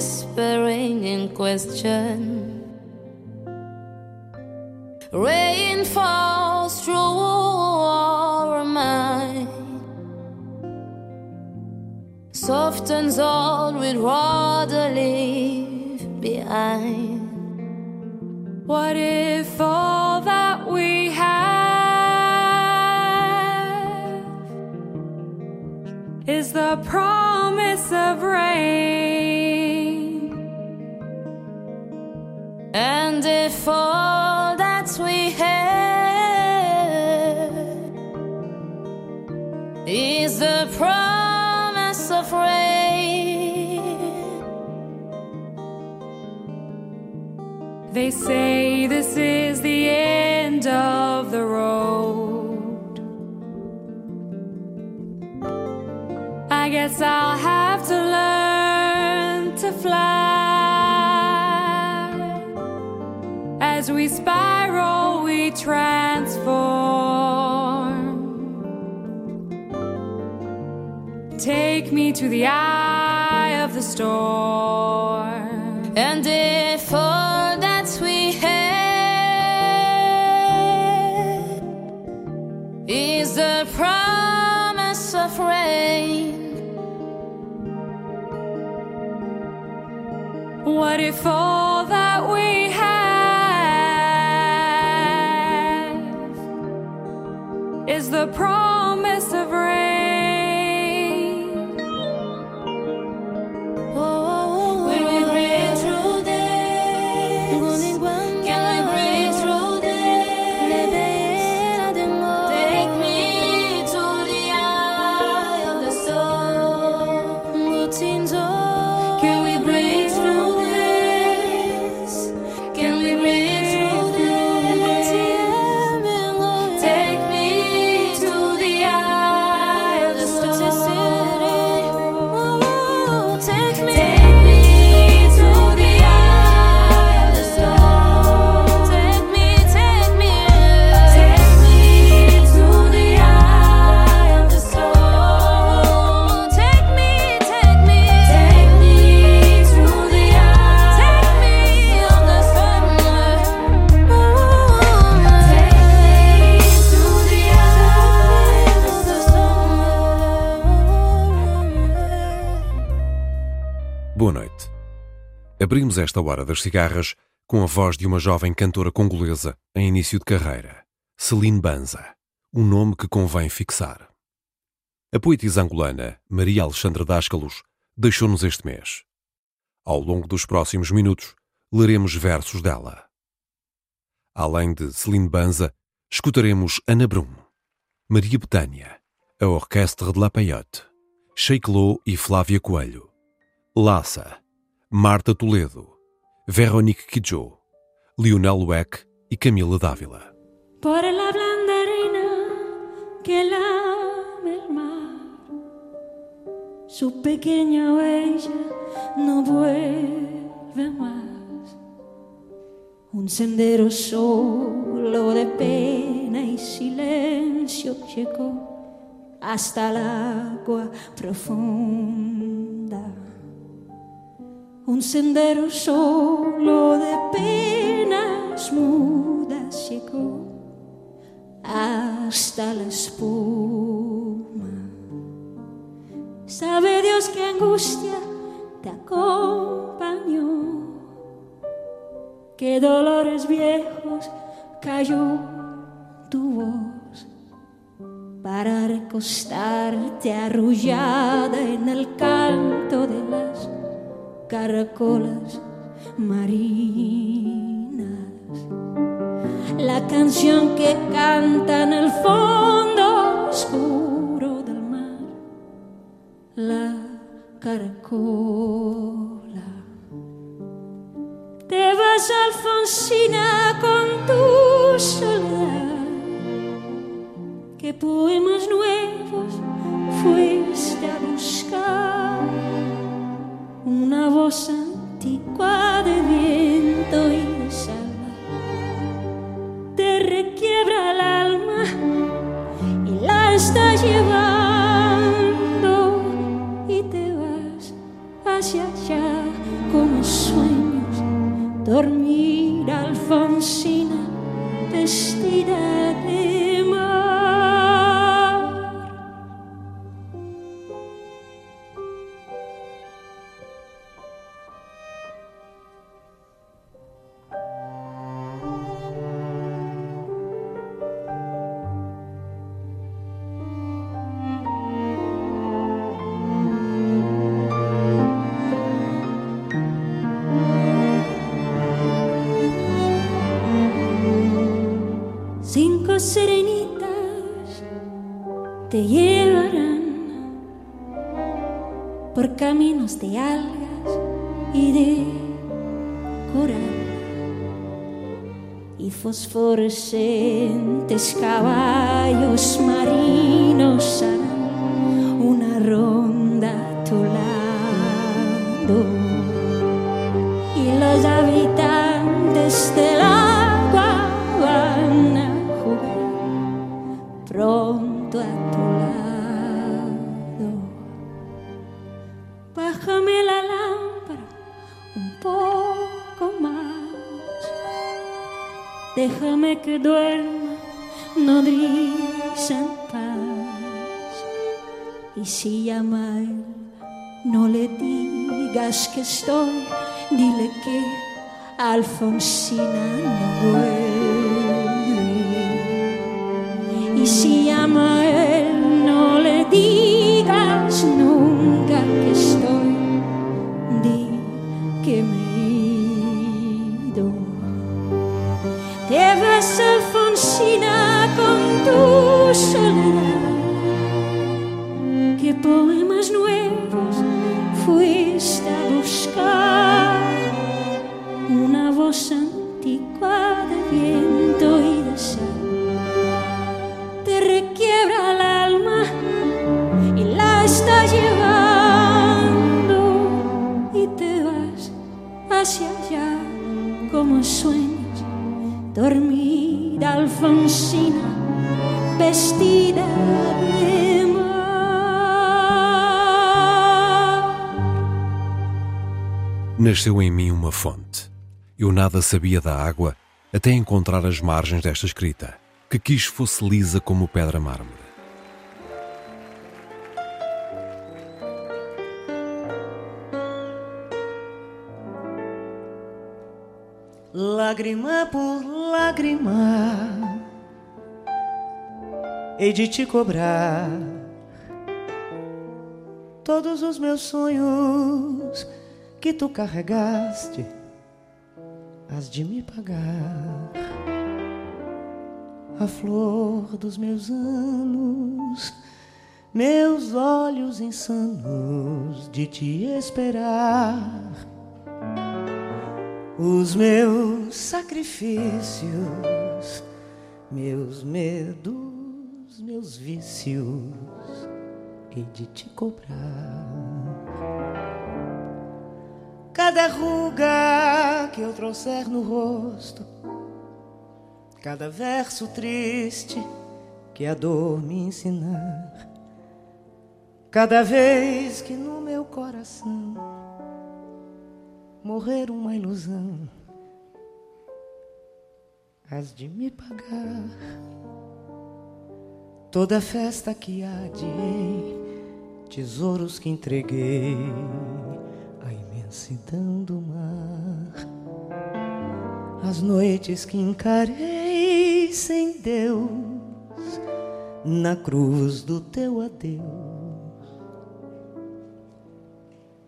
Whispering in question. Rain falls through our mind. Softens all we'd rather leave behind. What if all that we have is the promise of rain? If all that we have is the promise of rain, They say this is the end of the road. I guess I'll have to learn to fly. Spiral, we transform. Take me to the eye of the storm. and if all that we have is the promise of rain. What if all promise Abrimos esta hora das cigarras com a voz de uma jovem cantora congolesa em início de carreira, Celine Banza, um nome que convém fixar. A poetisa angolana Maria Alexandra Dáscalos deixou-nos este mês. Ao longo dos próximos minutos, leremos versos dela. Além de Celine Banza, escutaremos Ana Brum, Maria Betânia, a Orquestra de La Payotte, Sheik Lo e Flávia Coelho, Lassa, Marta Toledo, Veronique Kidjo, Lionel Weck e Camila Dávila. Por la blanda arena que lame el mar, su pequeña huella no vuelve más. Un sendero solo de pena y silencio llegó hasta el agua profunda. Un sendero solo de penas mudas llegó hasta la espuma. Sabe Dios que angustia te acompañó, que dolores viejos cayó tu voz para recostarte arrullada en el canto de las caracolas marinas. La canción que canta en el fondo oscuro del mar, la caracola. Te vas, Alfonsina, con tu soledad. ¿Qué poemas nuevos fuiste a buscar? Una voz antigua de viento y de te requiebra el alma y la estás llevando y te vas hacia allá como sueños. Dormir Alfonsina vestida de fosforescentes caballos marinos Alfonsina Noguera. Alfonsina vestida de mar. Nasceu em mim uma fonte. Eu nada sabia da água até encontrar as margens desta escrita, que quis fosse lisa como pedra mármore. Lágrima por lágrima, hei de te cobrar todos os meus sonhos que tu carregaste, has de me pagar. A flor dos meus anos, meus olhos insanos de te esperar os meus sacrifícios, meus medos, meus vícios, hei de te cobrar. Cada ruga que eu trouxer no rosto, cada verso triste que a dor me ensinar, cada vez que no meu coração morrer uma ilusão, has de me pagar toda festa que adiei, tesouros que entreguei à imensidão do mar, as noites que encarei sem Deus na cruz do teu adeus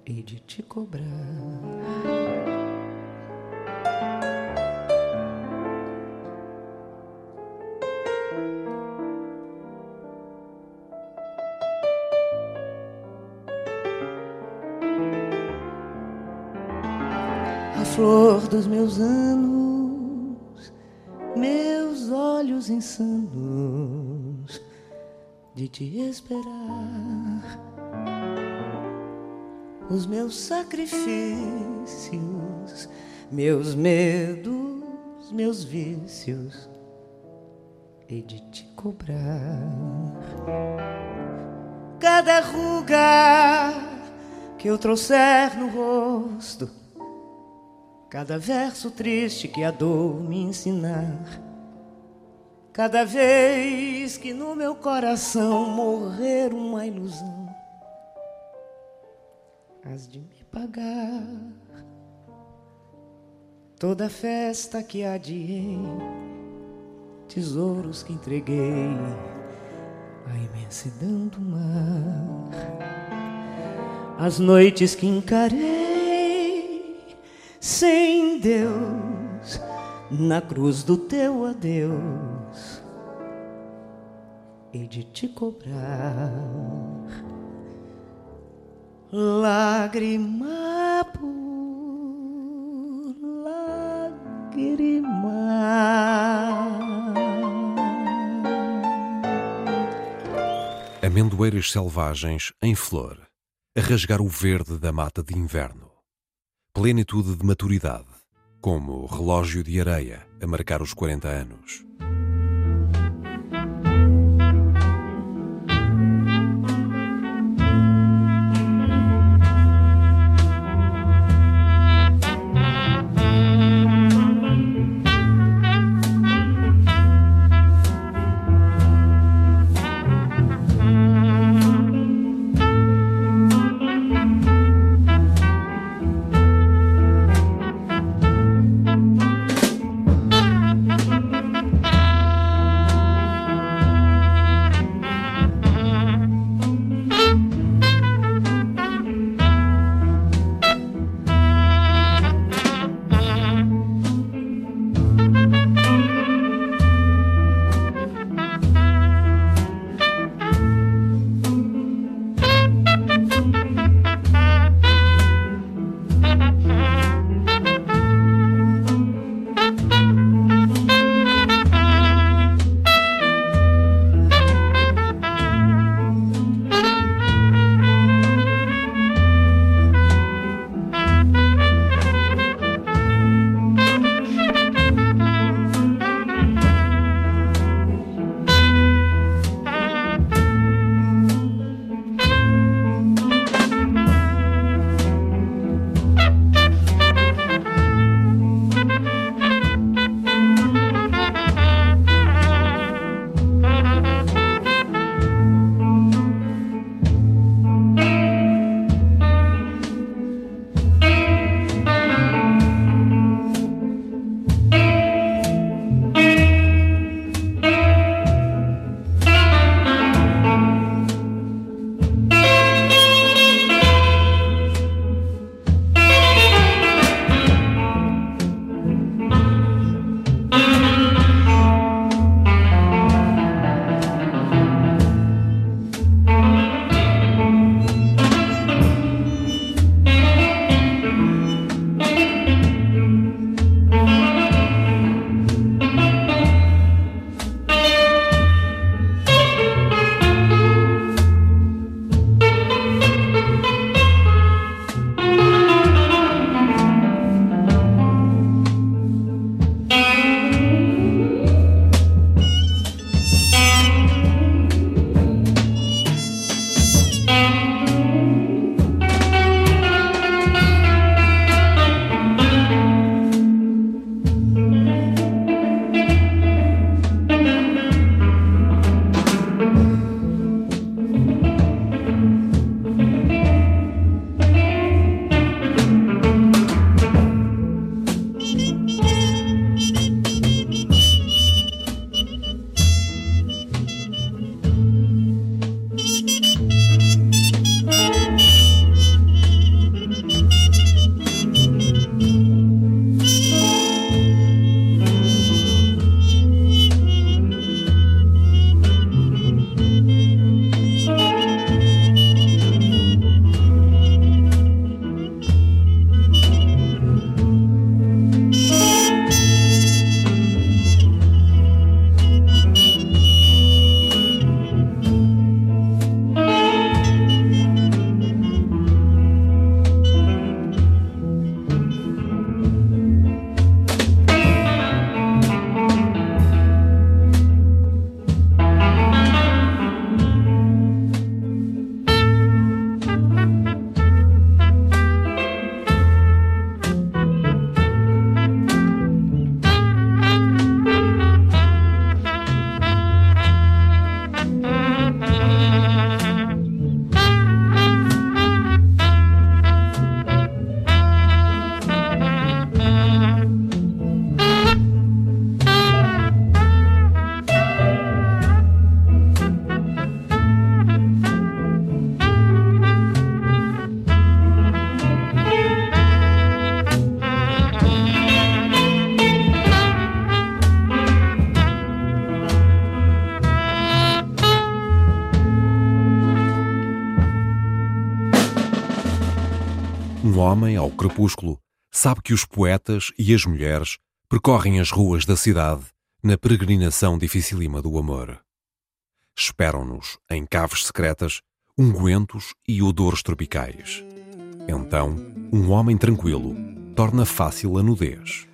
hei de te cobrar. Flor dos meus anos, meus olhos insanos de te esperar. Os meus sacrifícios, meus medos, meus vícios, hei de te cobrar. Cada ruga que eu trouxer no rosto, cada verso triste que a dor me ensinar. Cada vez que no meu coração morrer uma ilusão, has de me pagar toda festa que adiei, tesouros que entreguei à imensidão do mar, as noites que encarei sem Deus na cruz do teu adeus e de te cobrar lágrima por lágrima. Amendoeiras selvagens em flor, a rasgar o verde da mata de inverno. Plenitude de maturidade, como relógio de areia a marcar os 40 anos. Homem, ao crepúsculo, sabe que os poetas e as mulheres percorrem as ruas da cidade na peregrinação dificílima do amor. Esperam-nos, em caves secretas, ungüentos e odores tropicais. Então, um homem tranquilo torna fácil a nudez.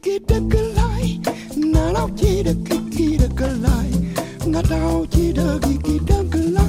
cái ngã đau chỉ được khi khi được cơ lại. Ngã đau chỉ được khi khi đang cơ lại.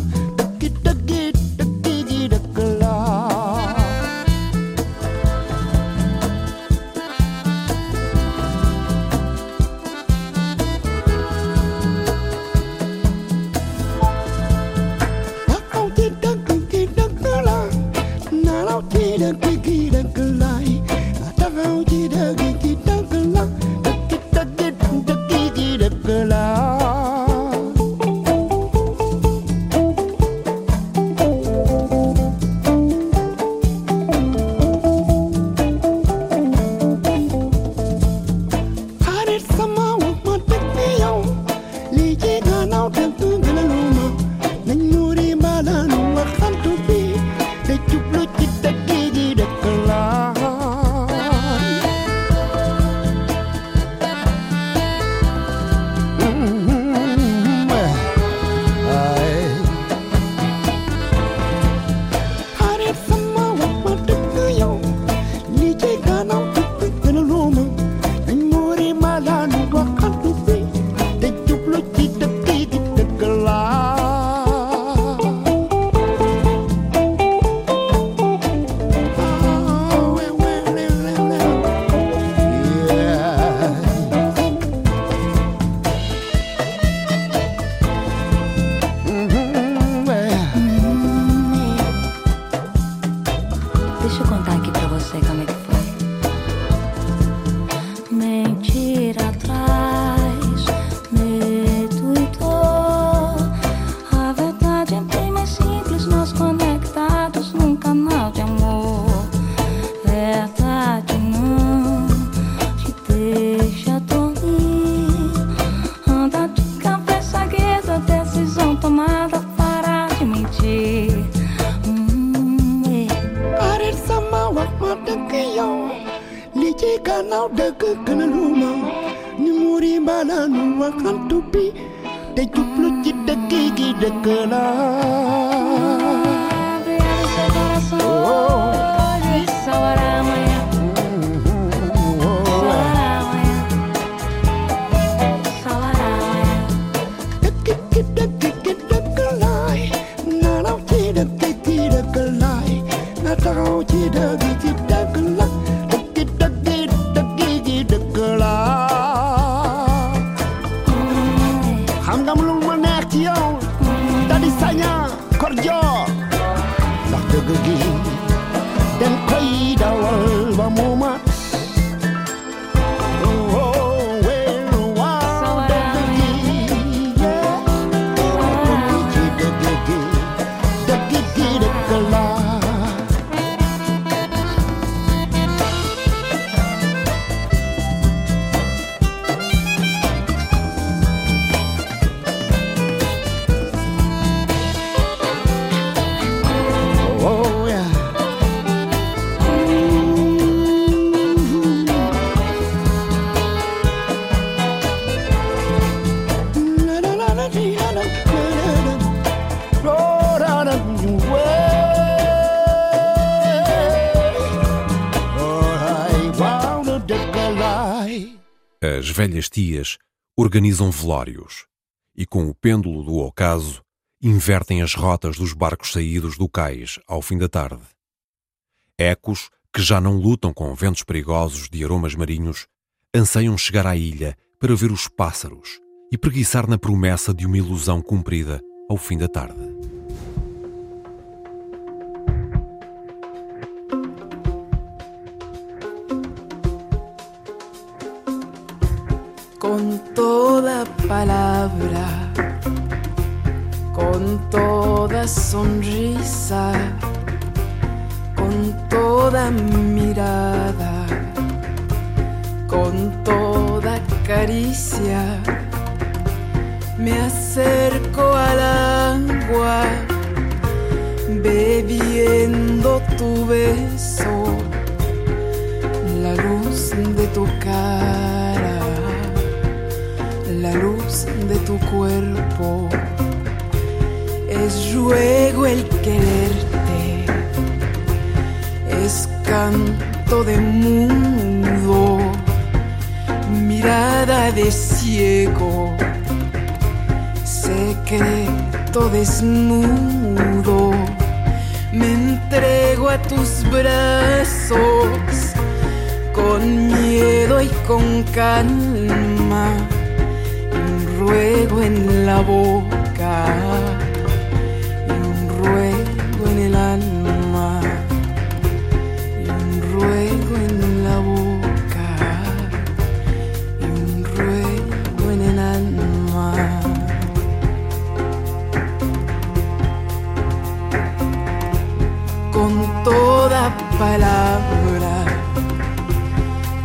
la tao chi da gi ki da la organizam velórios e, com o pêndulo do ocaso, invertem as rotas dos barcos saídos do cais ao fim da tarde. Ecos que já não lutam com ventos perigosos de aromas marinhos anseiam chegar à ilha para ver os pássaros e preguiçar na promessa de uma ilusão cumprida ao fim da tarde. Toda palabra, con toda sonrisa, con toda mirada, con toda caricia. Me acerco al agua, bebiendo tu beso, la luz de tu cara, de tu cuerpo. Es ruego el quererte, es canto de mundo, mirada de ciego, secreto desnudo. Me entrego a tus brazos con miedo y con calma, ruego en la boca y un ruego en el alma y un ruego en la boca y un ruego en el alma. Con toda palabra,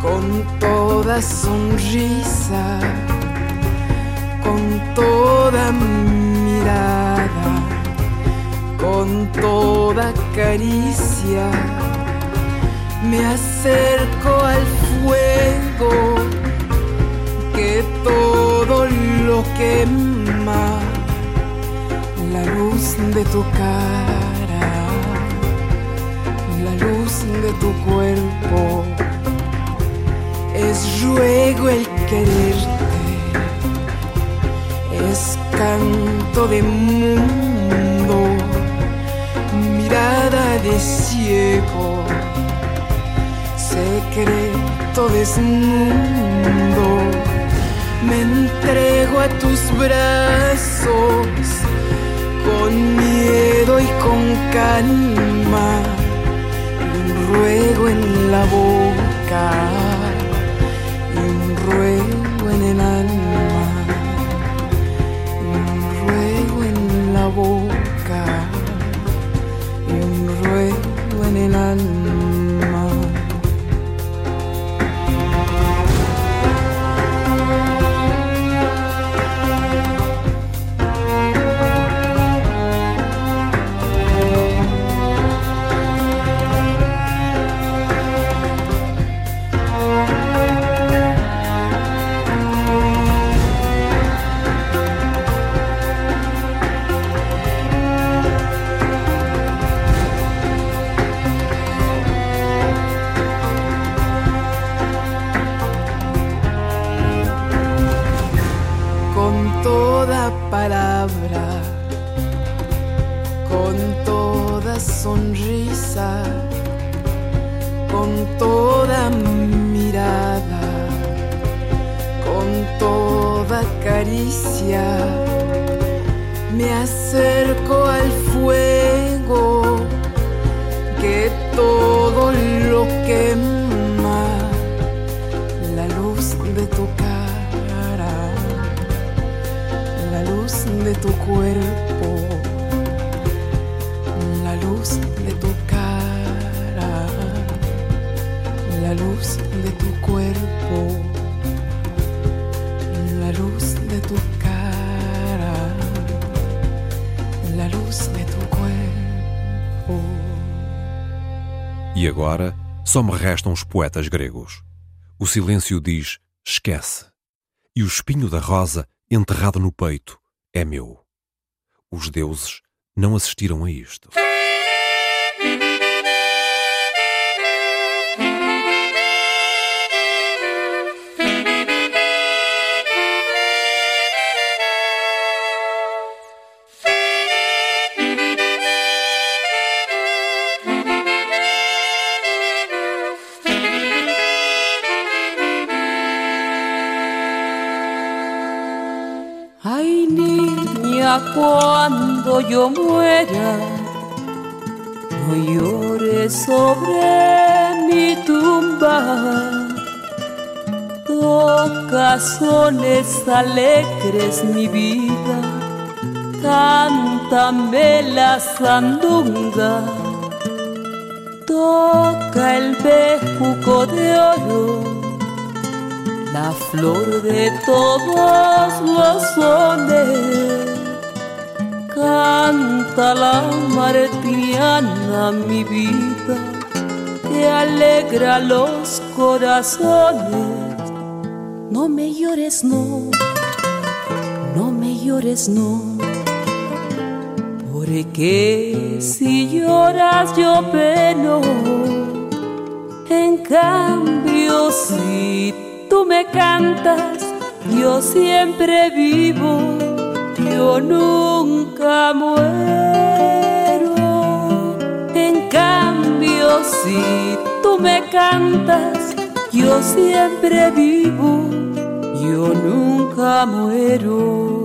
con toda sonrisa, con toda mirada con toda caricia me acerco al fuego que todo lo quema, la luz de tu cara, la luz de tu cuerpo, es ruego el quererte, canto de mundo mirada de ciego, secreto desnudo. Me entrego a tus brazos con miedo y con calma, un ruego en la boca un ruego en el alma, one só me restam os poetas gregos. O silêncio diz esquece. E o espinho da rosa, enterrado no peito, é meu. Os deuses não assistiram a isto. Cuando yo muera, no llores sobre mi tumba. Toca sones alegres, mi vida, cántame la sandunga. Toca el bejuco de oro la flor de todos los sones. Canta la martiniana, mi vida, que alegra los corazones. No me llores, no, no me llores, no. Porque si lloras yo peno, en cambio si tú me cantas, yo siempre vivo, yo nunca muero. En cambio si tú me cantas, yo siempre vivo, yo nunca muero.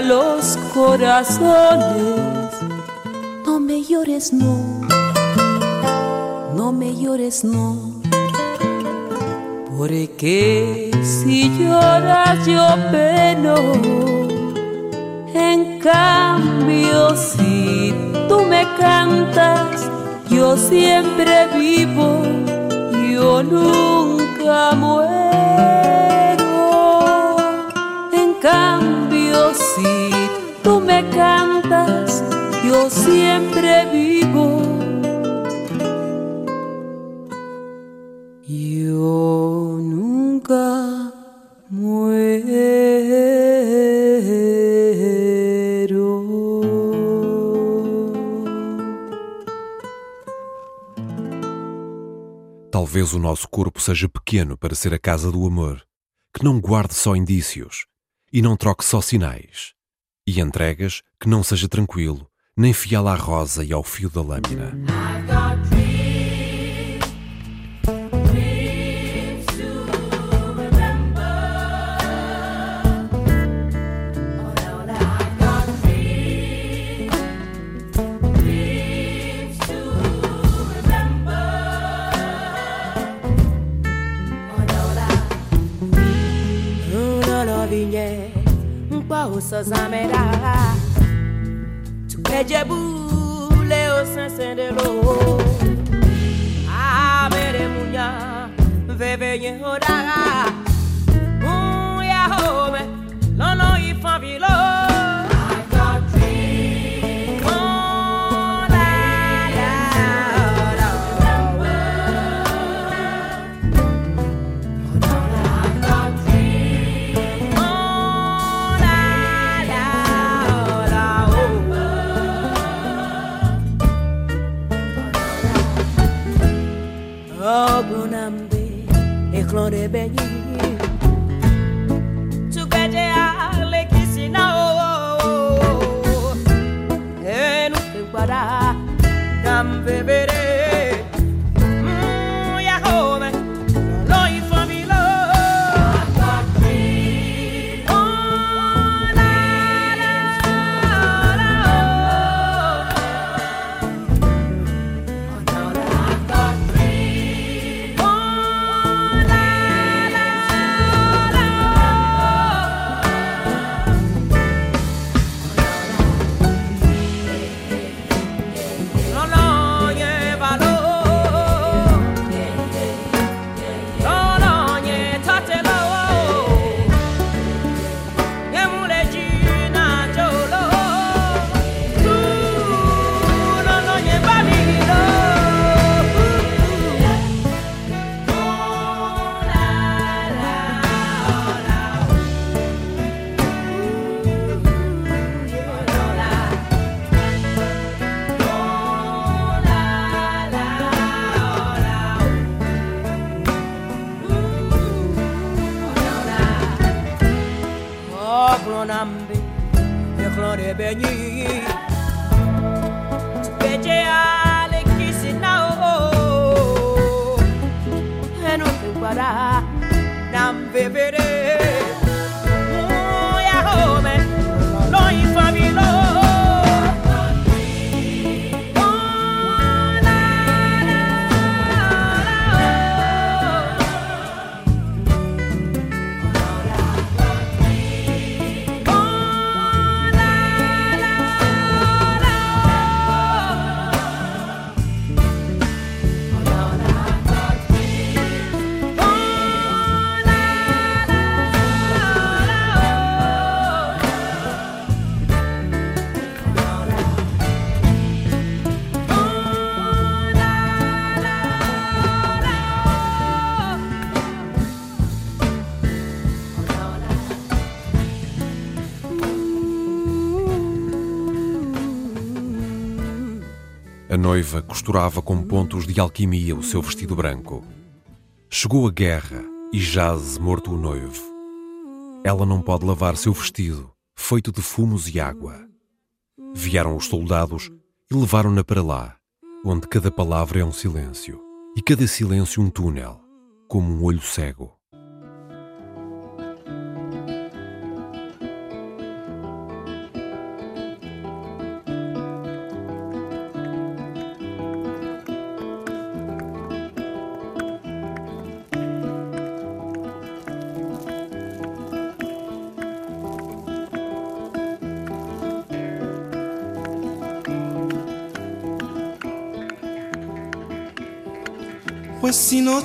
Los corazones. No me llores, no, no me llores, no. Porque si lloras yo peno en cambio, si tú me cantas, yo siempre vivo, yo nunca muero. En cambio, si tú me cantas, yo siempre vivo. Yo nunca muero. Talvez o nosso corpo seja pequeno para ser a casa do amor, que não guarde só indícios e não troque só sinais, e entregas que não seja tranquilo, nem fiel à rosa e ao fio da lâmina. Sazamera Tukejebu Leo Sansendelo Amere Munya Veve Yehodara noiva costurava com pontos de alquimia o seu vestido branco. Chegou a guerra e jaz morto o noivo. Ela não pode lavar seu vestido, feito de fumos e água. Vieram os soldados e levaram-na para lá, onde cada palavra é um silêncio e cada silêncio um túnel, como um olho cego.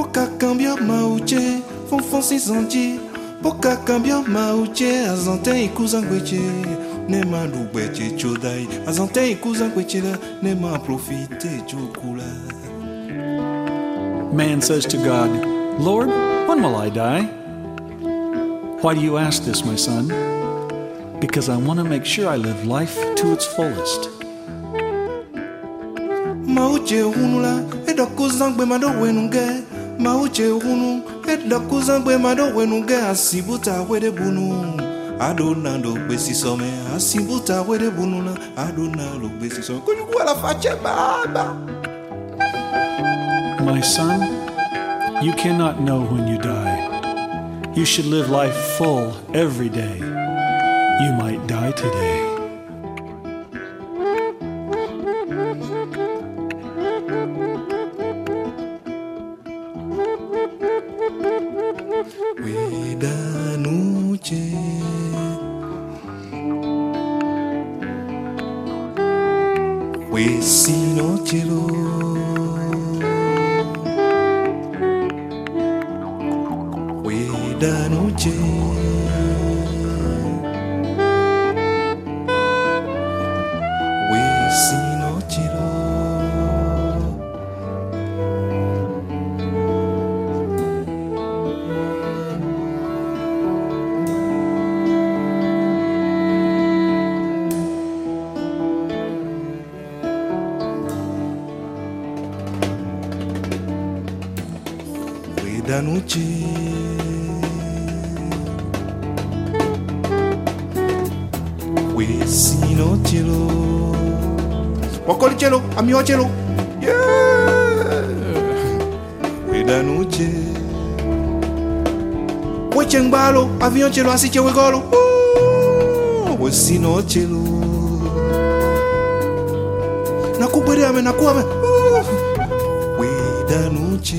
Poka cambia mauche Fonfon sinzandi Poka cambia mauche Azante ikuzangweche Nema lugbeche chodai Azante ikuzangweche la Nema profite chokula Man says to God, Lord, when will I die? Why do you ask this, my son? Because I want to make sure I live life to its fullest. mauche hunula edokuzangbe mado ma uche unu edakụzagbe mmadụ wenu ge asịbụta wede bunu adona lo gbesi sọmẹ asịbụta wede bunu na adona lo gbesi sọmẹ kojugbu alafache baba. My son, you cannot know when you die. You should live life full every day. You might die today. Chelo, chelo Yeah. Weda noche Weche ngbalo, avion chelo, asiche wegolo Ooh, Wesi noche lo. Nakubwere ame, nakuame Ooh, Weda noche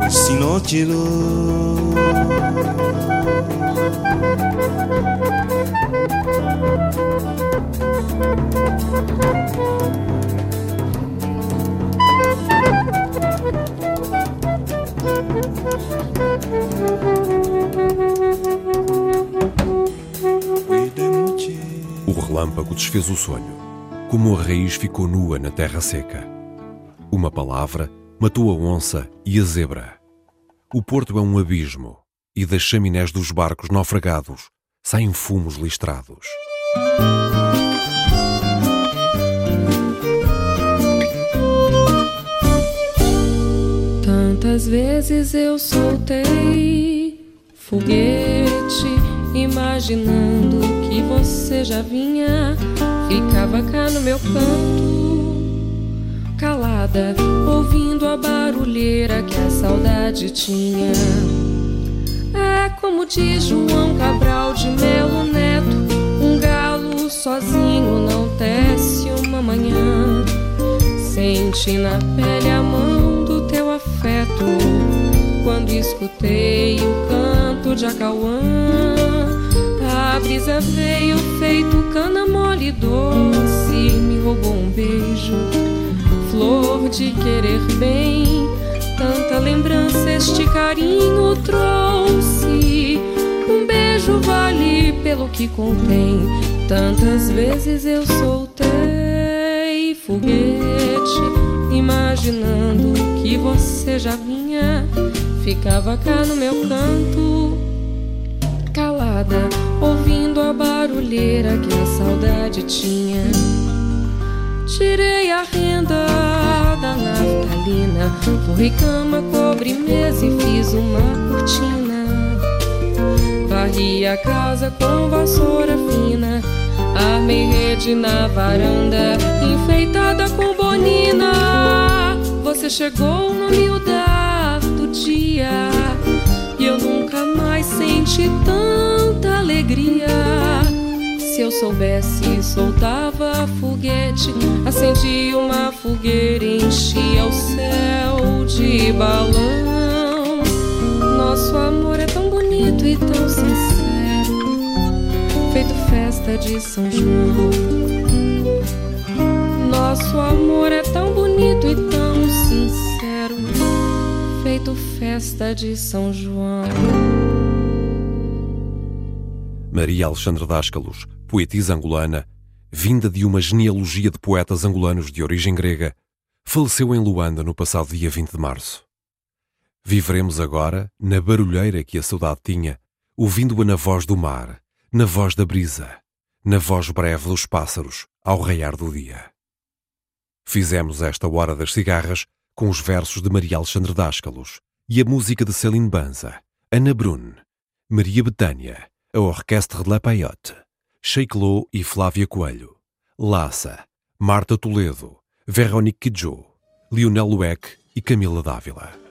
Wesi o relâmpago desfez o sonho, como a raiz ficou nua na terra seca. Uma palavra matou a onça e a zebra. O porto é um abismo e das chaminés dos barcos naufragados saem fumos listrados. Tantas vezes eu soltei foguete, imaginando que você já vinha. Ficava cá no meu canto, calada, ouvindo a barulheira que a saudade tinha. É como diz João Cabral de Melo Neto: sozinho não tece uma manhã. Senti na pele a mão do teu afeto quando escutei o canto de Acauã. A brisa veio feito cana mole doce, me roubou um beijo, flor de querer bem. Tanta lembrança este carinho trouxe. Um beijo vale pelo que contém. Tantas vezes eu soltei foguete, imaginando que você já vinha. Ficava cá no meu canto, calada, ouvindo a barulheira que a saudade tinha. Tirei a renda da naftalina, forrei cama, cobre mesa e fiz uma cortina. Varri a casa com vassoura fina, armei rede na varanda, enfeitada com bonina. Você chegou no miudar do dia e eu nunca mais senti tanta alegria. Se eu soubesse, soltava foguete, acendia uma fogueira, enchia o céu de balão. Nosso amor é tão bonito e tão sincero, feito festa de São João. Nosso amor é tão bonito e tão sincero, feito festa de São João. Maria Alexandre Dáscalos, poetisa angolana, vinda de uma genealogia de poetas angolanos de origem grega, faleceu em Luanda no passado dia 20 de março. Viveremos agora na barulheira que a saudade tinha, ouvindo-a na voz do mar, na voz da brisa, na voz breve dos pássaros, ao raiar do dia. Fizemos esta Hora das Cigarras com os versos de Maria Alexandre Dáscalos e a música de Céline Banza, Ana Brun, Maria Betânia, a Orquestre de La Payotte, Sheik Lo e Flávia Coelho, Lassa, Marta Toledo, Veronique Kidjo, Lionel Lueck e Camila Dávila.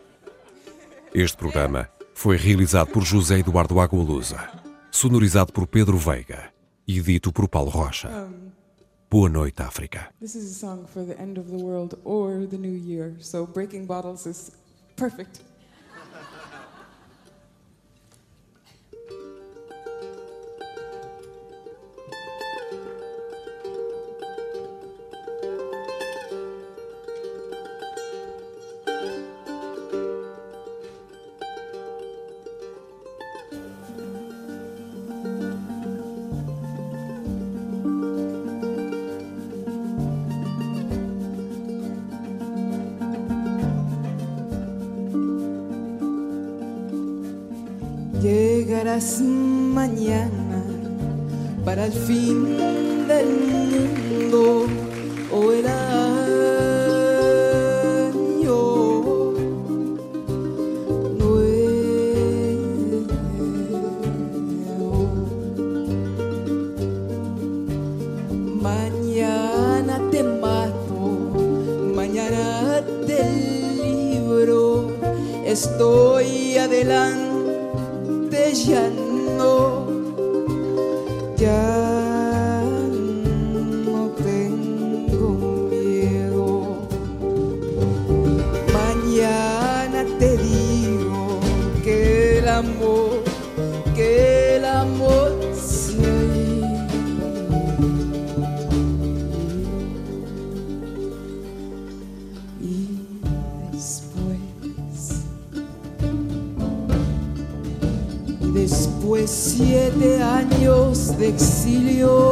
Este programa foi realizado por José Eduardo Agualusa, sonorizado por Pedro Veiga e dito por Paulo Rocha. Boa noite, África. This is a song for the end of the world or the new year, so breaking bottles is perfect. Llegarás mañana para el fin del mundo o el año. Nuevo. Mañana te mato, mañana te libro, estoy adelante, exilio,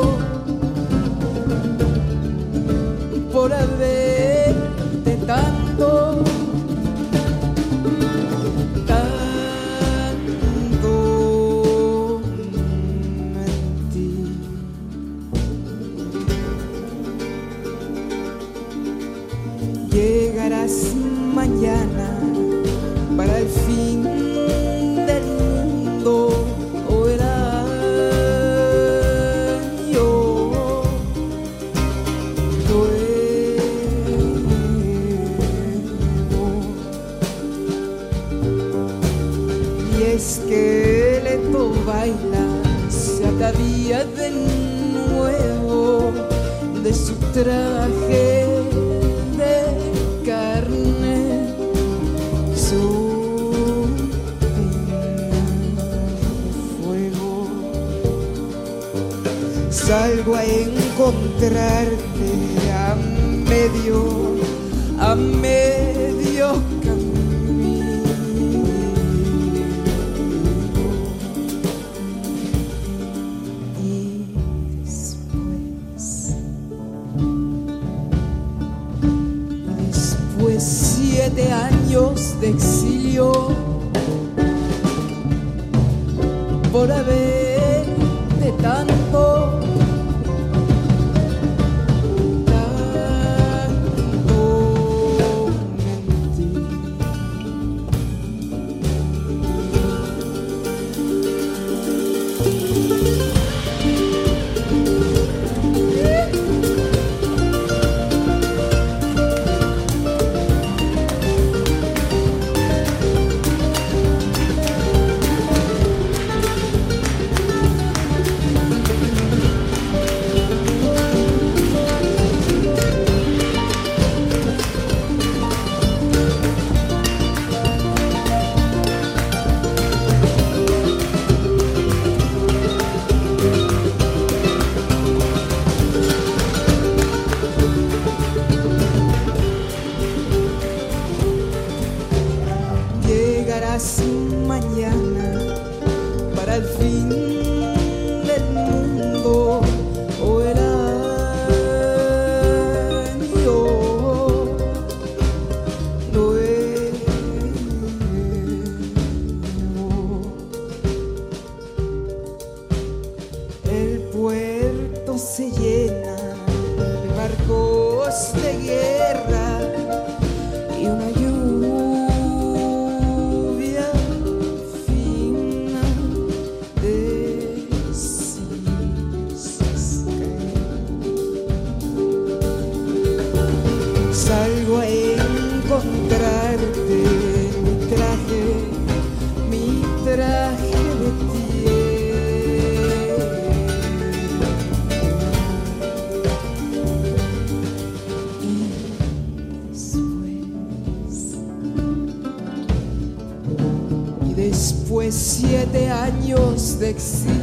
años de exilio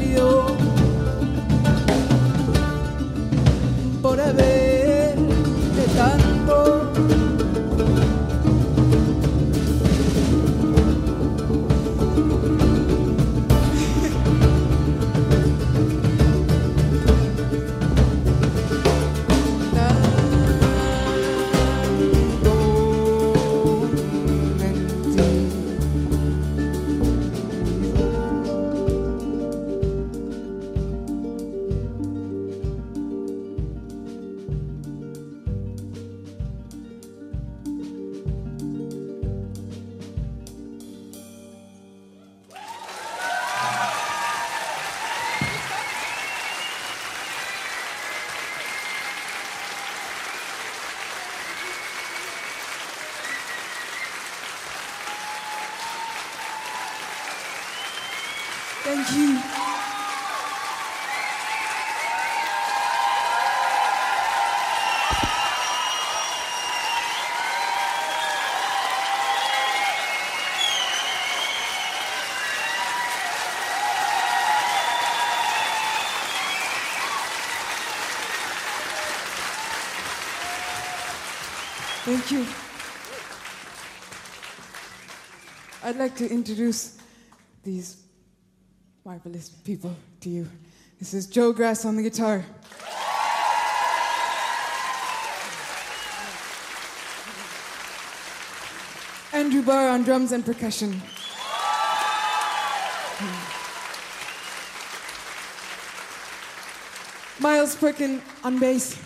Thank you. I'd like to introduce these marvelous people to you. This is Joe Grass on the guitar. Andrew Barr on drums and percussion. Miles Perkin on bass.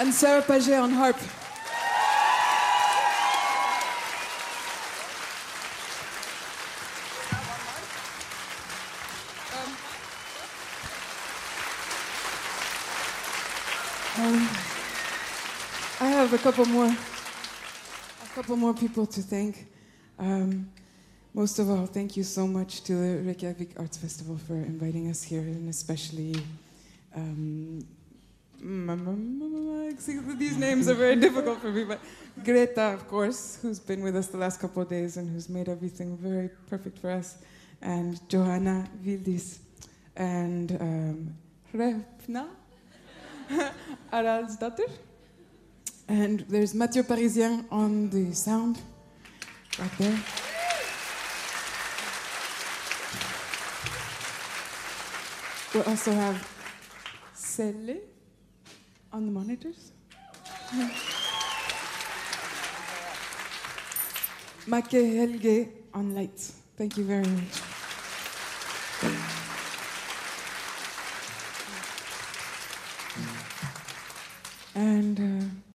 And Sarah Paget on harp. Um, I have a couple more, a couple more people to thank. Um, most of all, thank you so much to the Reykjavik Arts Festival for inviting us here, and especially. Um, mm, mm, mm, see, these names are very difficult for me, but Greta, of course, who's been with us the last couple of days and who's made everything very perfect for us, and Johanna Vildis, and um, Refna Aralsdatter. And there's Mathieu Parisien on the sound, right there. We also have Selle on the monitors. Make Helge on lights. Thank you very much. And uh,